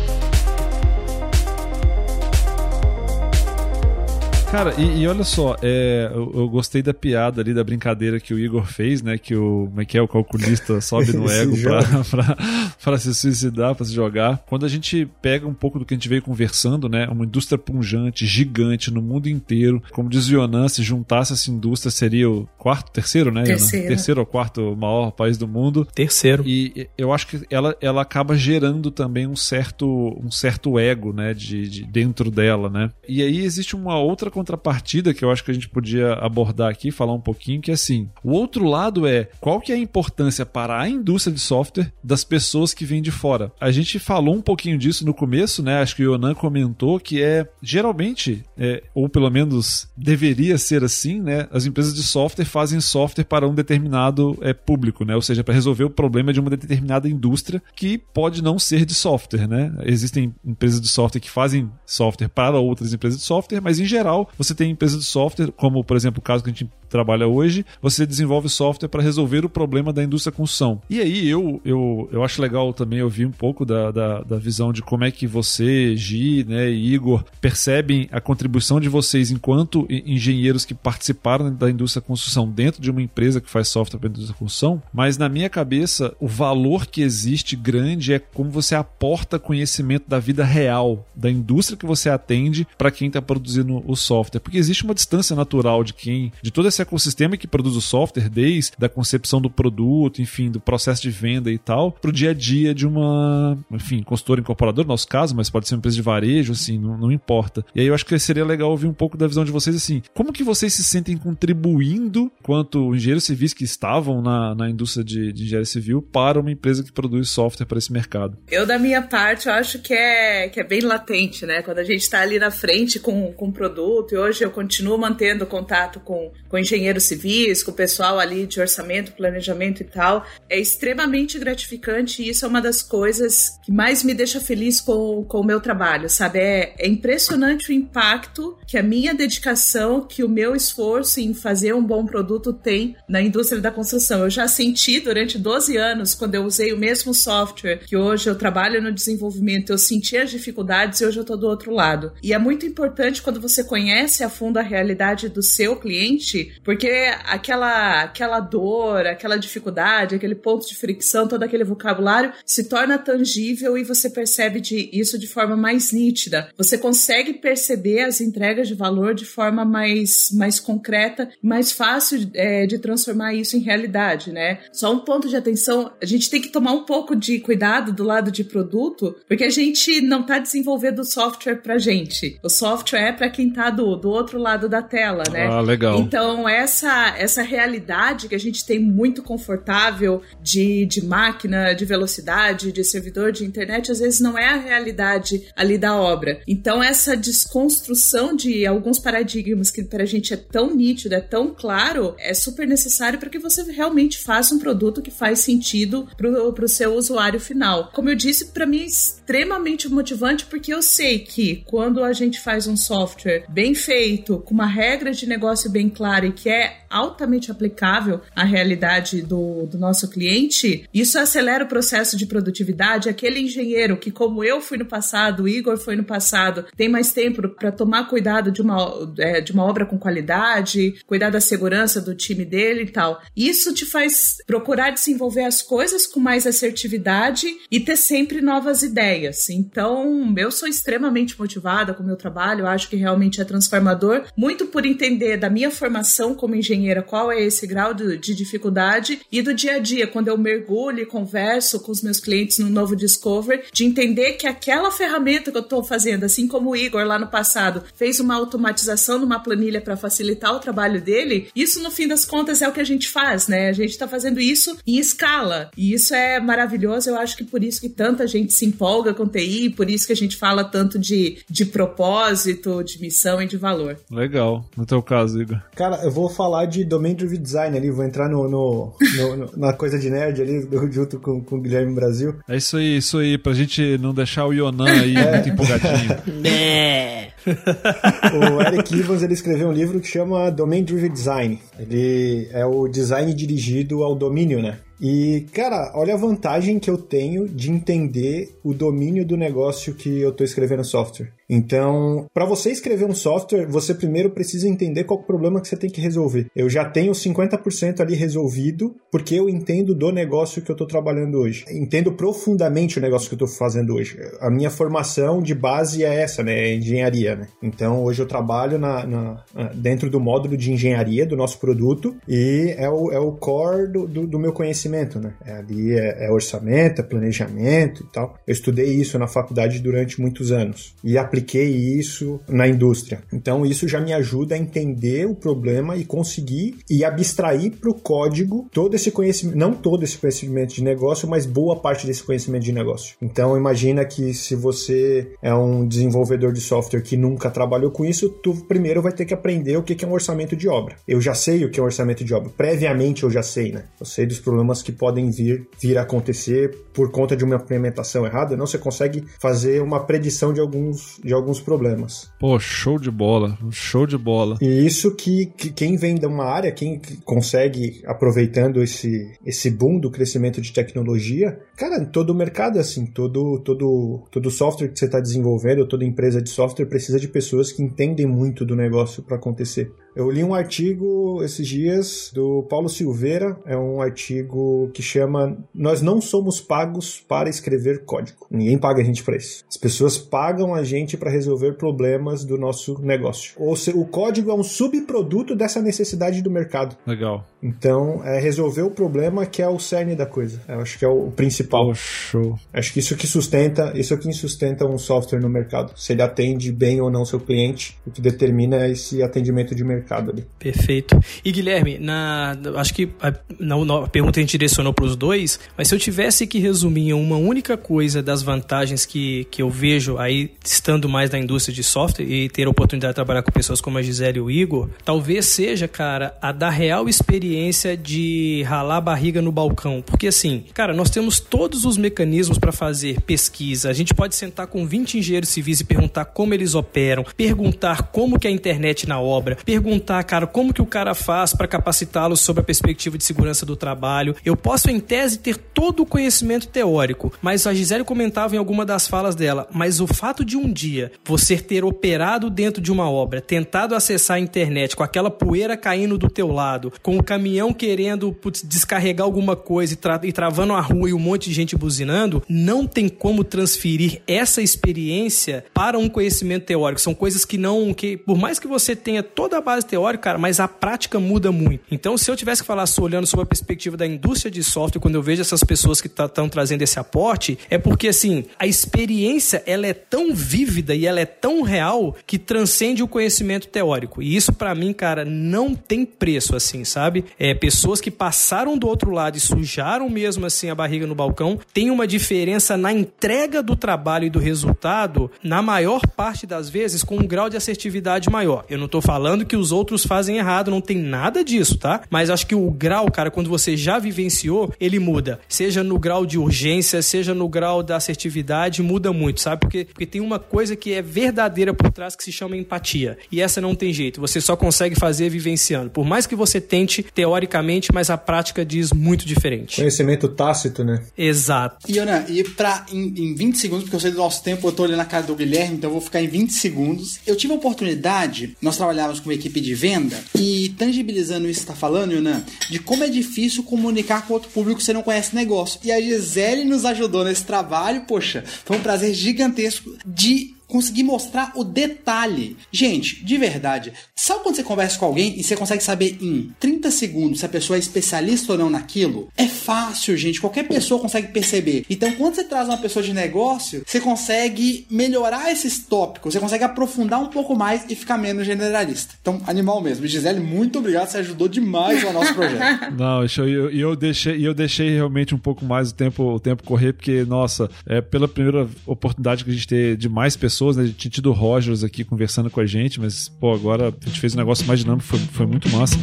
A: Cara, e, e, olha só, é, eu, eu, gostei da piada ali, da brincadeira que o Igor fez, né? Que o, como é que é, o calculista sobe no ego pra, pra, pra, se suicidar, pra se jogar. Quando a gente pega um pouco do que a gente veio conversando, né? Uma indústria punjante, gigante no mundo inteiro. Como diz o Yonan, se juntasse essa indústria seria o quarto, terceiro, né,
D: terceiro.
A: Terceiro ou quarto maior país do mundo.
C: Terceiro.
A: E eu acho que ela, ela acaba gerando também um certo, um certo ego, né? De, de dentro dela, né? E aí existe uma outra contrapartida que eu acho que a gente podia abordar aqui, falar um pouquinho, que é assim, o outro lado é qual que é a importância para a indústria de software das pessoas que vêm de fora. A gente falou um pouquinho disso no começo, né? Acho que o Yonan comentou que é geralmente, é, ou pelo menos deveria ser assim, né? As empresas de software fazem software para um determinado é, público, né? Ou seja, para resolver o problema de uma determinada indústria que pode não ser de software, né? Existem empresas de software que fazem software para outras empresas de software, mas em geral você tem empresas de software, como por exemplo o caso que a gente trabalha hoje, você desenvolve software para resolver o problema da indústria construção. E aí eu, eu, eu acho legal também ouvir um pouco da, da, da visão de como é que você, Gi, né, e Igor, percebem a contribuição de vocês enquanto engenheiros que participaram da indústria construção dentro de uma empresa que faz software para a indústria construção, mas na minha cabeça o valor que existe grande é como você aporta conhecimento da vida real, da indústria que você atende para quem está produzindo o software, porque existe uma distância natural de quem, de todo esse ecossistema que produz o software, desde a concepção do produto, enfim, do processo de venda e tal, para o dia a dia de uma, enfim, consultora incorporadora, no nosso caso, mas pode ser uma empresa de varejo, assim, não, não importa. E aí eu acho que seria legal ouvir um pouco da visão de vocês, assim, como que vocês se sentem contribuindo, quanto engenheiros civis que estavam na, na indústria de, de engenharia civil, para uma empresa que produz software para esse mercado?
D: Eu, da minha parte, eu acho que é, que é bem latente, né? Quando a gente está ali na frente com, com produto, e hoje eu continuo mantendo contato com, com engenheiros civis, com o pessoal ali de orçamento, planejamento e tal, é extremamente gratificante e isso é uma das coisas que mais me deixa feliz com, com o meu trabalho, sabe? É, é impressionante o impacto que a minha dedicação, que o meu esforço em fazer um bom produto tem na indústria da construção. Eu já senti durante 12 anos, quando eu usei o mesmo software, que hoje eu trabalho no desenvolvimento, eu senti as dificuldades e hoje eu estou do outro lado. E é muito importante quando você conhece a fundo a realidade do seu cliente, porque aquela, aquela dor, aquela dificuldade, aquele ponto de fricção, todo aquele vocabulário se torna tangível e você percebe de, isso de forma mais nítida. Você consegue perceber as entregas de valor de forma mais, mais concreta, mais fácil é, de transformar isso em realidade, né? Só um ponto de atenção, a gente tem que tomar um pouco de cuidado do lado de produto, porque a gente não está desenvolvendo software pra gente. O software é para quem está do, do outro lado da tela, né?
A: Ah, legal.
D: Então, essa, essa realidade que a gente tem muito confortável de, de máquina, de velocidade, de servidor de internet, às vezes não é a realidade ali da obra. Então, essa desconstrução de alguns paradigmas que pra gente é tão nítido, é tão claro, é super necessário para que você realmente faça um produto que faz sentido pro, pro seu usuário final. Como eu disse, para mim é extremamente motivante porque eu sei que quando a gente faz um software bem feito, com uma regra de negócio bem clara e que é altamente aplicável à realidade do, do nosso cliente, isso acelera o processo de produtividade. Aquele engenheiro que, como eu fui no passado, o Igor foi no passado, tem mais tempo para tomar cuidado de uma, é, de uma obra com qualidade, cuidar da segurança do time dele e tal. Isso te faz procurar desenvolver as coisas com mais assertividade e ter sempre novas ideias. Então, eu sou extremamente motivada com o meu trabalho, acho que realmente é transformador, muito por entender da minha formação como engenheiro qual é esse grau de, de dificuldade e do dia a dia, quando eu mergulho e converso com os meus clientes no novo Discover, de entender que aquela ferramenta que eu estou fazendo, assim como o Igor lá no passado fez uma automatização numa planilha para facilitar o trabalho dele, isso no fim das contas é o que a gente faz, né? A gente está fazendo isso em escala e isso é maravilhoso. Eu acho que por isso que tanta gente se empolga com TI, por isso que a gente fala tanto de, de propósito, de missão e de valor.
A: Legal. No teu caso, Igor.
E: Cara, eu vou falar de Domain Driven Design ali, vou entrar no, no, no, no na coisa de nerd ali, junto com, com o Guilherme Brasil.
A: É isso aí, isso aí, pra gente não deixar o Yonan aí é. muito empolgadinho.
C: Né.
E: o Eric Evans ele escreveu um livro que chama Domain Driven Design. Ele é o design dirigido ao domínio, né? E, cara, olha a vantagem que eu tenho de entender o domínio do negócio que eu estou escrevendo software. Então, para você escrever um software, você primeiro precisa entender qual é o problema que você tem que resolver. Eu já tenho 50% ali resolvido, porque eu entendo do negócio que eu estou trabalhando hoje. Entendo profundamente o negócio que eu estou fazendo hoje. A minha formação de base é essa, né? É engenharia, né? Então, hoje eu trabalho na, na, dentro do módulo de engenharia do nosso produto e é o, é o core do, do, do meu conhecimento, né? É, ali é, é orçamento, é planejamento e tal. Eu estudei isso na faculdade durante muitos anos. E a apliquei isso na indústria. Então isso já me ajuda a entender o problema e conseguir e abstrair para o código todo esse conhecimento, não todo esse conhecimento de negócio, mas boa parte desse conhecimento de negócio. Então imagina que se você é um desenvolvedor de software que nunca trabalhou com isso, tu primeiro vai ter que aprender o que é um orçamento de obra. Eu já sei o que é um orçamento de obra. Previamente eu já sei, né? Eu sei dos problemas que podem vir vir a acontecer por conta de uma implementação errada. Não você consegue fazer uma predição de alguns de alguns problemas.
A: Pô, show de bola, show de bola.
E: E isso que, que quem vem de uma área, quem consegue aproveitando esse esse boom do crescimento de tecnologia, cara, todo o mercado é assim, todo todo todo software que você está desenvolvendo, toda empresa de software precisa de pessoas que entendem muito do negócio para acontecer. Eu li um artigo esses dias do Paulo Silveira, é um artigo que chama Nós não somos pagos para escrever código. Ninguém paga a gente para isso. As pessoas pagam a gente para resolver problemas do nosso negócio. Ou seja, o código é um subproduto dessa necessidade do mercado.
A: Legal.
E: Então, é resolver o problema que é o cerne da coisa. Eu acho que é o principal.
A: Oh, show.
E: Acho que isso que sustenta, isso que sustenta um software no mercado. Se ele atende bem ou não seu cliente, o que determina esse atendimento de mercado mercado ali.
C: Perfeito. E Guilherme, na, acho que a, na, na pergunta a gente direcionou para os dois, mas se eu tivesse que resumir uma única coisa das vantagens que, que eu vejo aí estando mais na indústria de software e ter a oportunidade de trabalhar com pessoas como a Gisele e o Igor, talvez seja, cara, a da real experiência de ralar a barriga no balcão. Porque assim, cara, nós temos todos os mecanismos para fazer pesquisa. A gente pode sentar com 20 engenheiros civis e perguntar como eles operam, perguntar como que é a internet na obra, perguntar perguntar, cara, como que o cara faz para capacitá-lo sobre a perspectiva de segurança do trabalho. Eu posso, em tese, ter todo o conhecimento teórico, mas a Gisele comentava em alguma das falas dela, mas o fato de um dia você ter operado dentro de uma obra, tentado acessar a internet com aquela poeira caindo do teu lado, com o caminhão querendo putz, descarregar alguma coisa e, tra e travando a rua e um monte de gente buzinando, não tem como transferir essa experiência para um conhecimento teórico. São coisas que não, que por mais que você tenha toda a base base teórica, cara, mas a prática muda muito. Então, se eu tivesse que falar olhando sobre a perspectiva da indústria de software, quando eu vejo essas pessoas que estão tá, trazendo esse aporte, é porque, assim, a experiência, ela é tão vívida e ela é tão real que transcende o conhecimento teórico. E isso, para mim, cara, não tem preço, assim, sabe? É, pessoas que passaram do outro lado e sujaram mesmo, assim, a barriga no balcão, tem uma diferença na entrega do trabalho e do resultado, na maior parte das vezes, com um grau de assertividade maior. Eu não tô falando que os outros fazem errado, não tem nada disso, tá? Mas acho que o grau, cara, quando você já vivenciou, ele muda. Seja no grau de urgência, seja no grau da assertividade, muda muito, sabe? Porque, porque tem uma coisa que é verdadeira por trás que se chama empatia. E essa não tem jeito, você só consegue fazer vivenciando. Por mais que você tente teoricamente, mas a prática diz muito diferente.
E: Conhecimento tácito, né?
C: Exato.
B: E, Ana, e pra, em, em 20 segundos, porque eu sei do nosso tempo, eu tô olhando a cara do Guilherme, então eu vou ficar em 20 segundos. Eu tive a oportunidade, nós trabalhávamos com uma equipe de venda e tangibilizando isso que está falando, Yunan, de como é difícil comunicar com outro público que você não conhece negócio. E a Gisele nos ajudou nesse trabalho, poxa, foi um prazer gigantesco de conseguir mostrar o detalhe. Gente, de verdade, sabe quando você conversa com alguém e você consegue saber em 30 segundos se a pessoa é especialista ou não naquilo? É fácil, gente, qualquer pessoa consegue perceber. Então, quando você traz uma pessoa de negócio, você consegue melhorar esses tópicos, você consegue aprofundar um pouco mais e ficar menos generalista. Então, animal mesmo. Gisele, muito obrigado, você ajudou demais o nosso projeto.
A: Não, e eu, eu, deixei, eu deixei realmente um pouco mais o tempo, o tempo correr, porque, nossa, é pela primeira oportunidade que a gente ter de mais pessoas pessoas, né? Tinha tido o Rogers aqui conversando com a gente, mas, pô, agora a gente fez um negócio mais dinâmico, foi, foi muito massa.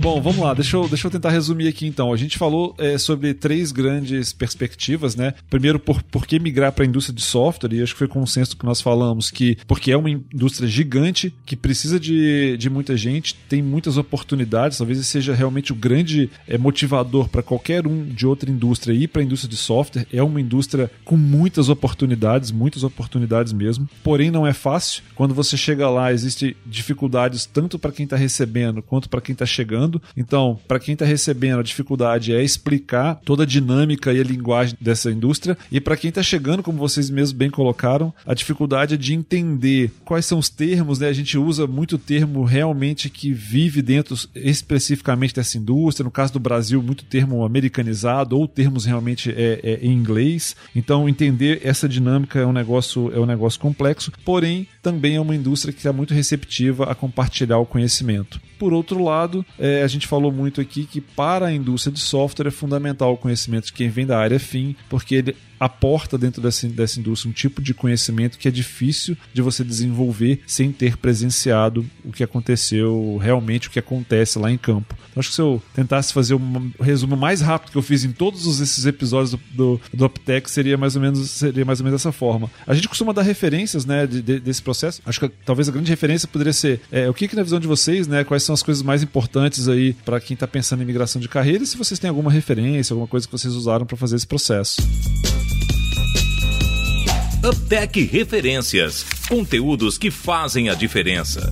A: Bom, vamos lá, deixa eu, deixa eu tentar resumir aqui então. A gente falou é, sobre três grandes perspectivas, né? Primeiro, por, por que migrar para a indústria de software, e acho que foi consenso que nós falamos que porque é uma indústria gigante, que precisa de, de muita gente, tem muitas oportunidades, talvez esse seja realmente o grande é, motivador para qualquer um de outra indústria ir para a indústria de software. É uma indústria com muitas oportunidades, muitas oportunidades mesmo. Porém, não é fácil. Quando você chega lá, existem dificuldades tanto para quem está recebendo quanto para quem está chegando Então, para quem está recebendo, a dificuldade é explicar toda a dinâmica e a linguagem dessa indústria. E para quem está chegando, como vocês mesmos bem colocaram, a dificuldade é de entender quais são os termos, né? A gente usa muito termo realmente que vive dentro especificamente dessa indústria. No caso do Brasil, muito termo americanizado ou termos realmente é, é, em inglês. Então, entender essa dinâmica é um negócio é um negócio complexo, porém também é uma indústria que está muito receptiva a compartilhar o conhecimento. Por outro lado, é, a gente falou muito aqui que para a indústria de software é fundamental o conhecimento de quem vem da área fim, porque ele aporta dentro dessa, dessa indústria um tipo de conhecimento que é difícil de você desenvolver sem ter presenciado o que aconteceu, realmente o que acontece lá em campo. Então, acho que se eu tentasse fazer um resumo mais rápido que eu fiz em todos esses episódios do, do, do Uptech, seria mais ou menos seria mais ou menos dessa forma. A gente costuma dar referências né, de, de, desse processo. Acho que talvez a grande referência poderia ser é, o que, que na visão de vocês, né, quais são as coisas mais importantes aí para quem está pensando em migração de carreira e se vocês têm alguma referência, alguma coisa que vocês usaram para fazer esse processo.
F: Uptech Referências. Conteúdos que fazem a diferença.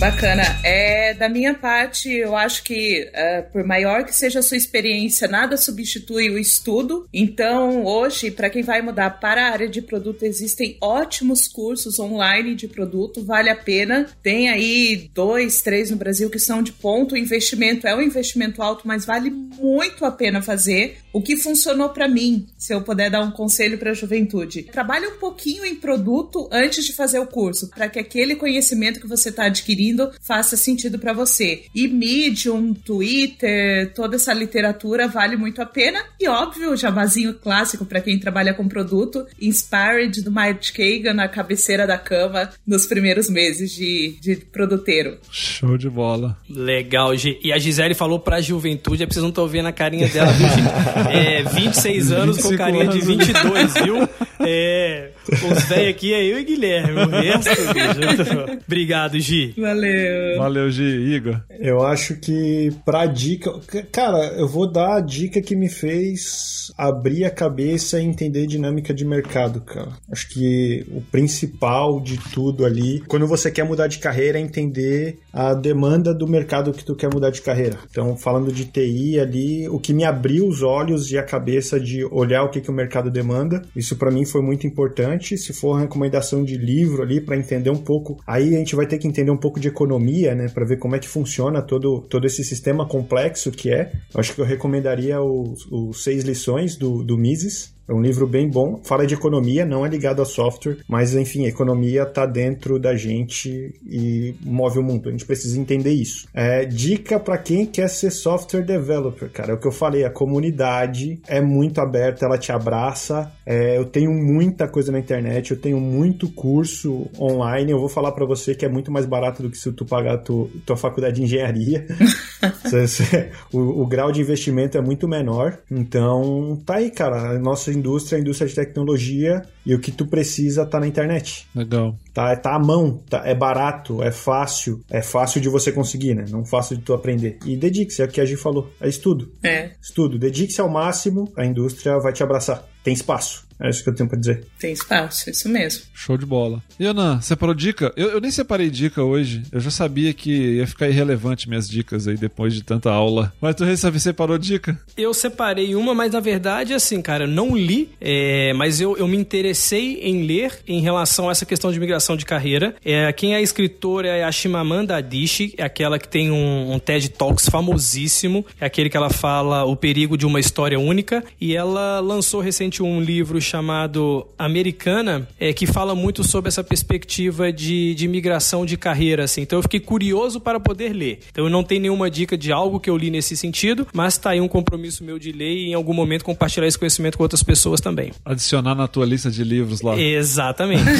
D: Bacana. É, da minha parte, eu acho que, uh, por maior que seja a sua experiência, nada substitui o estudo. Então, hoje, para quem vai mudar para a área de produto, existem ótimos cursos online de produto, vale a pena. Tem aí dois, três no Brasil que são de ponto. O investimento é um investimento alto, mas vale muito a pena fazer. O que funcionou para mim, se eu puder dar um conselho para a juventude, trabalhe um pouquinho em produto antes de fazer o curso, para que aquele conhecimento que você está adquirindo faça sentido para você. E Medium, Twitter, toda essa literatura vale muito a pena. E óbvio, o jabazinho clássico para quem trabalha com produto, Inspired do Mike Kagan na cabeceira da cama nos primeiros meses de, de produteiro.
A: Show de bola.
C: Legal, G. E a Gisele falou pra juventude, vocês não estão vendo a carinha dela, viu, É, 26 anos com carinha anos. de 22, viu? É, os velhos aqui é eu e Guilherme, o resto, bicho. Obrigado, Gi.
D: Valeu. Valeu.
A: Valeu, Gi. Igor.
E: Eu acho que pra dica. Cara, eu vou dar a dica que me fez abrir a cabeça e entender dinâmica de mercado, cara. Acho que o principal de tudo ali, quando você quer mudar de carreira, é entender a demanda do mercado que tu quer mudar de carreira. Então, falando de TI ali, o que me abriu os olhos e a cabeça de olhar o que, que o mercado demanda, isso para mim foi muito importante. Se for uma recomendação de livro ali para entender um pouco, aí a gente vai ter que entender um pouco de economia, né, para ver como é que funciona todo, todo esse sistema complexo que é. Acho que eu recomendaria os, os seis lições do, do Mises, é um livro bem bom, fala de economia, não é ligado a software, mas enfim, a economia está dentro da gente e move o mundo. A gente precisa entender isso. É, dica para quem quer ser software developer, cara, é o que eu falei, a comunidade é muito aberta, ela te abraça. É, eu tenho muita coisa na internet, eu tenho muito curso online. Eu vou falar para você que é muito mais barato do que se tu pagar tu, tua faculdade de engenharia. o, o grau de investimento é muito menor. Então, tá aí, cara. Nossa indústria, a indústria de tecnologia e o que tu precisa tá na internet.
A: Legal.
E: Tá, tá à mão, tá, é barato, é fácil, é fácil de você conseguir, né? Não fácil de tu aprender. E dedique-se, é o que a Gi falou, é estudo.
D: É.
E: Estudo, dedique-se ao máximo, a indústria vai te abraçar. Tem espaço. É isso que eu tenho pra dizer.
D: Tem espaço, isso mesmo.
A: Show de bola. Ana, separou dica? Eu, eu, nem separei dica hoje. Eu já sabia que ia ficar irrelevante minhas dicas aí depois de tanta aula. Mas tu separou dica?
C: Eu separei uma, mas na verdade, assim, cara, eu não li, é, mas eu, eu me interessei em ler em relação a essa questão de migração de carreira. É, quem é a escritora é a Shimamanda Adichie, é aquela que tem um, um TED Talks famosíssimo, é aquele que ela fala o perigo de uma história única, e ela lançou recentemente um livro chamado Americana, é, que fala muito sobre essa perspectiva de, de migração de carreira, assim. Então eu fiquei curioso para poder ler. Então eu não tenho nenhuma dica de algo que eu li nesse sentido, mas tá aí um compromisso meu de ler e em algum momento compartilhar esse conhecimento com outras pessoas também.
A: Adicionar na tua lista de livros lá.
C: Exatamente.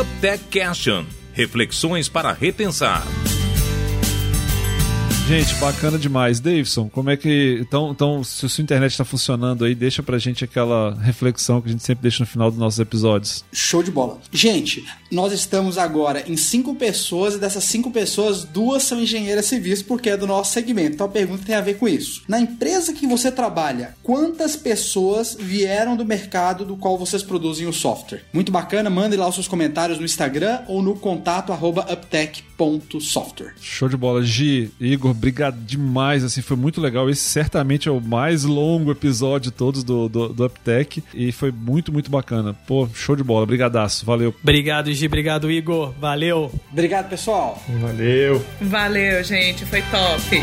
F: Uptech Question. Reflexões para repensar.
A: Gente, bacana demais. Davidson, como é que. Então, então se a sua internet está funcionando aí, deixa pra gente aquela reflexão que a gente sempre deixa no final dos nossos episódios.
B: Show de bola. Gente, nós estamos agora em cinco pessoas e dessas cinco pessoas, duas são engenheiras civis porque é do nosso segmento. Então a pergunta tem a ver com isso. Na empresa que você trabalha, quantas pessoas vieram do mercado do qual vocês produzem o software? Muito bacana, mandem lá os seus comentários no Instagram ou no contato uptech.com up.software.
A: Show de bola. Gi, Igor, obrigado demais. Assim, foi muito legal. Esse certamente é o mais longo episódio de todos do, do, do UpTech. E foi muito, muito bacana. Pô, show de bola. Brigadaço. Valeu.
C: Obrigado, Gi. Obrigado, Igor. Valeu.
B: Obrigado, pessoal.
E: Valeu.
D: Valeu, gente. Foi top.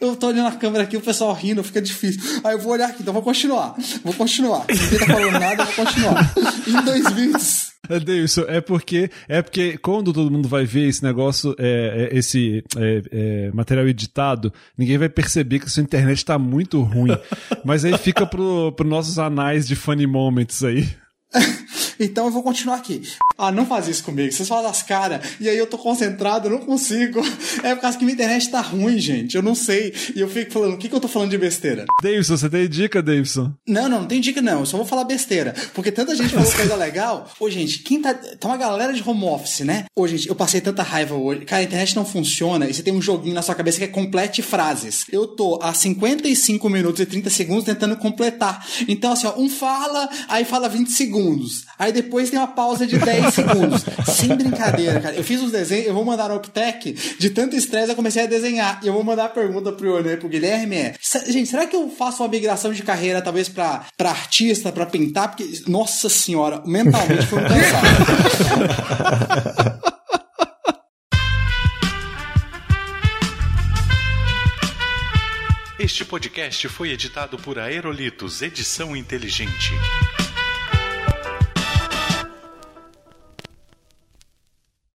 B: Eu tô olhando a câmera aqui, o pessoal rindo, fica difícil. Aí eu vou olhar aqui, então vou continuar. Vou continuar. Ninguém tá falando nada, eu vou continuar. Em dois vídeos.
A: É, Davidson, é porque, é porque quando todo mundo vai ver esse negócio, é, é, esse é, é, material editado, ninguém vai perceber que a sua internet tá muito ruim. Mas aí fica pro, pro nossos anais de funny moments aí.
B: Então eu vou continuar aqui. Ah, não faz isso comigo. Vocês falam das caras. E aí eu tô concentrado, eu não consigo. É por causa que minha internet tá ruim, gente. Eu não sei. E eu fico falando, o que, que eu tô falando de besteira?
A: Davidson, você tem dica, Davidson?
B: Não, não, não tem dica não. Eu só vou falar besteira. Porque tanta gente falou coisa legal. Ô, gente, quem tá. Tá uma galera de home office, né? Ô, gente, eu passei tanta raiva hoje. Cara, a internet não funciona e você tem um joguinho na sua cabeça que é complete frases. Eu tô há 55 minutos e 30 segundos tentando completar. Então, assim, ó, um fala, aí fala 20 segundos. Aí depois tem uma pausa de 10 segundos. Sem brincadeira, cara. Eu fiz uns desenhos, eu vou mandar no Optec. De tanto estresse, eu comecei a desenhar. E eu vou mandar a pergunta pro Ione e pro Guilherme: é, gente, será que eu faço uma migração de carreira, talvez pra, pra artista, pra pintar? Porque, nossa senhora, mentalmente foi um cansado.
G: Este podcast foi editado por Aerolitos Edição Inteligente.